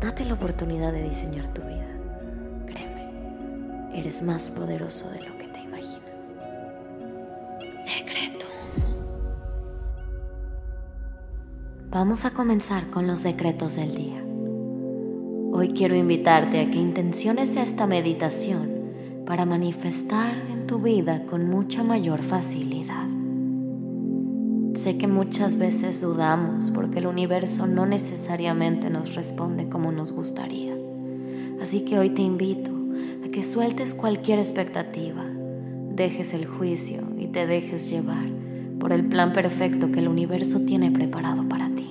Date la oportunidad de diseñar tu vida. Créeme, eres más poderoso de lo que te imaginas. Decreto. Vamos a comenzar con los decretos del día. Hoy quiero invitarte a que intenciones esta meditación para manifestar en tu vida con mucha mayor facilidad. Sé que muchas veces dudamos porque el universo no necesariamente nos responde como nos gustaría. Así que hoy te invito a que sueltes cualquier expectativa, dejes el juicio y te dejes llevar por el plan perfecto que el universo tiene preparado para ti.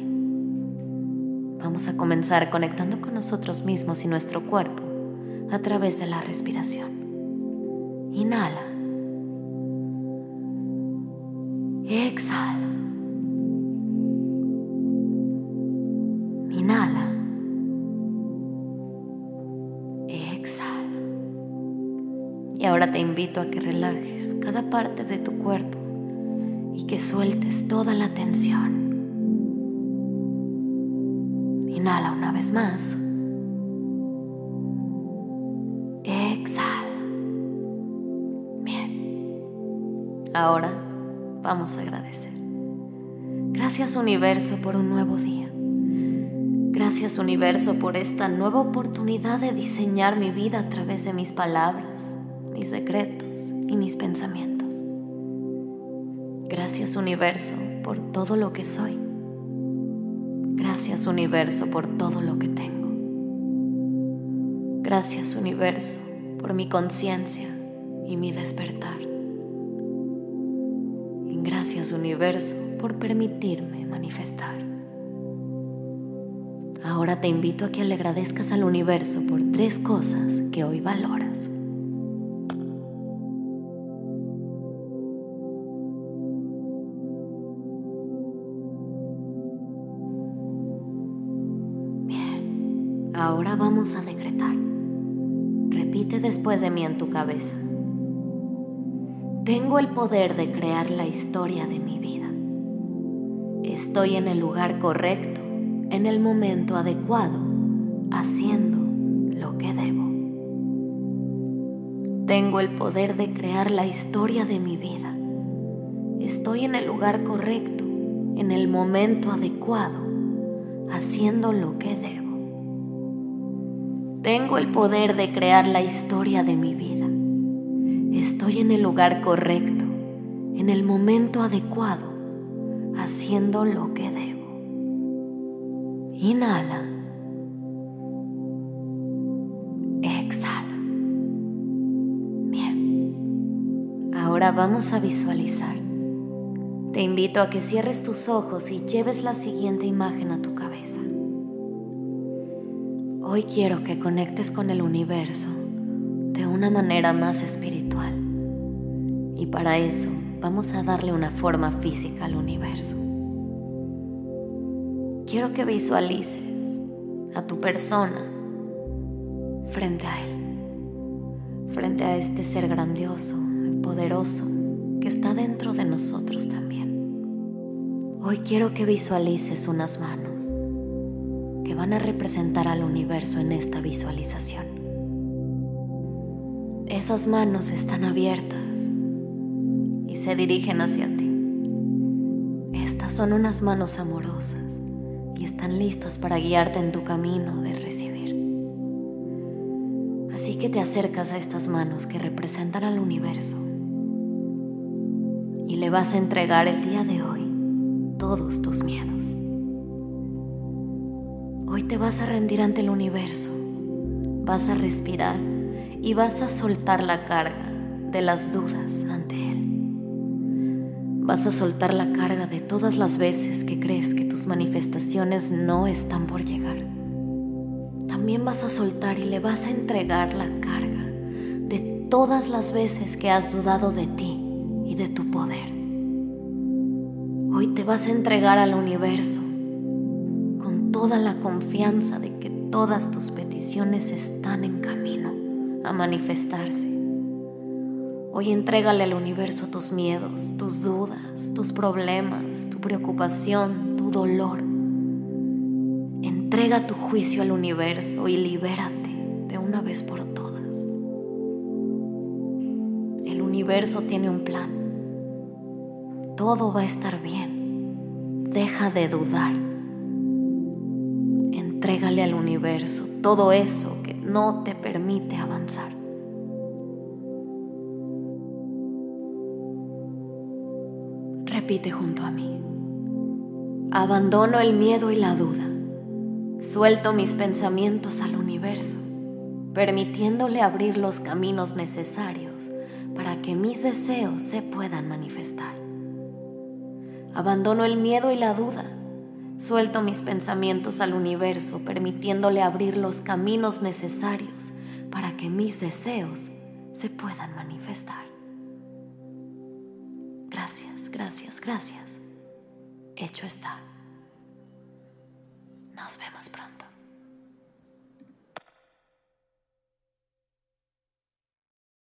Vamos a comenzar conectando con nosotros mismos y nuestro cuerpo a través de la respiración. Inhala. Exhala. Invito a que relajes cada parte de tu cuerpo y que sueltes toda la tensión. Inhala una vez más. Exhala. Bien. Ahora vamos a agradecer. Gracias universo por un nuevo día. Gracias universo por esta nueva oportunidad de diseñar mi vida a través de mis palabras, mis secretos y mis pensamientos. Gracias universo por todo lo que soy. Gracias universo por todo lo que tengo. Gracias universo por mi conciencia y mi despertar. Y gracias universo por permitirme manifestar. Ahora te invito a que le agradezcas al universo por tres cosas que hoy valoras. Ahora vamos a decretar. Repite después de mí en tu cabeza. Tengo el poder de crear la historia de mi vida. Estoy en el lugar correcto en el momento adecuado, haciendo lo que debo. Tengo el poder de crear la historia de mi vida. Estoy en el lugar correcto, en el momento adecuado, haciendo lo que debo. Tengo el poder de crear la historia de mi vida. Estoy en el lugar correcto, en el momento adecuado, haciendo lo que debo. Inhala. Exhala. Bien. Ahora vamos a visualizar. Te invito a que cierres tus ojos y lleves la siguiente imagen a tu cabeza. Hoy quiero que conectes con el universo de una manera más espiritual. Y para eso vamos a darle una forma física al universo quiero que visualices a tu persona frente a Él, frente a este ser grandioso y poderoso que está dentro de nosotros también. Hoy quiero que visualices unas manos que van a representar al universo en esta visualización. Esas manos están abiertas y se dirigen hacia ti. Estas son unas manos amorosas y están listas para guiarte en tu camino de recibir. Así que te acercas a estas manos que representan al universo y le vas a entregar el día de hoy todos tus miedos. Hoy te vas a rendir ante el universo, vas a respirar y vas a soltar la carga de las dudas ante él. Vas a soltar la carga de todas las veces que crees que tus manifestaciones no están por llegar. también vas a soltar y le vas a entregar la carga de todas las veces que has dudado de ti y de tu poder. Hoy te vas a entregar al universo toda la confianza de que todas tus peticiones están en camino a manifestarse. Hoy entrégale al universo tus miedos, tus dudas, tus problemas, tu preocupación, tu dolor. Entrega tu juicio al universo y libérate de una vez por todas. El universo tiene un plan. Todo va a estar bien. Deja de dudar. Entrégale al universo todo eso que no te permite avanzar. Repite junto a mí. Abandono el miedo y la duda. Suelto mis pensamientos al universo, permitiéndole abrir los caminos necesarios para que mis deseos se puedan manifestar. Abandono el miedo y la duda. Suelto mis pensamientos al universo, permitiéndole abrir los caminos necesarios para que mis deseos se puedan manifestar. Gracias, gracias, gracias. Hecho está. Nos vemos pronto.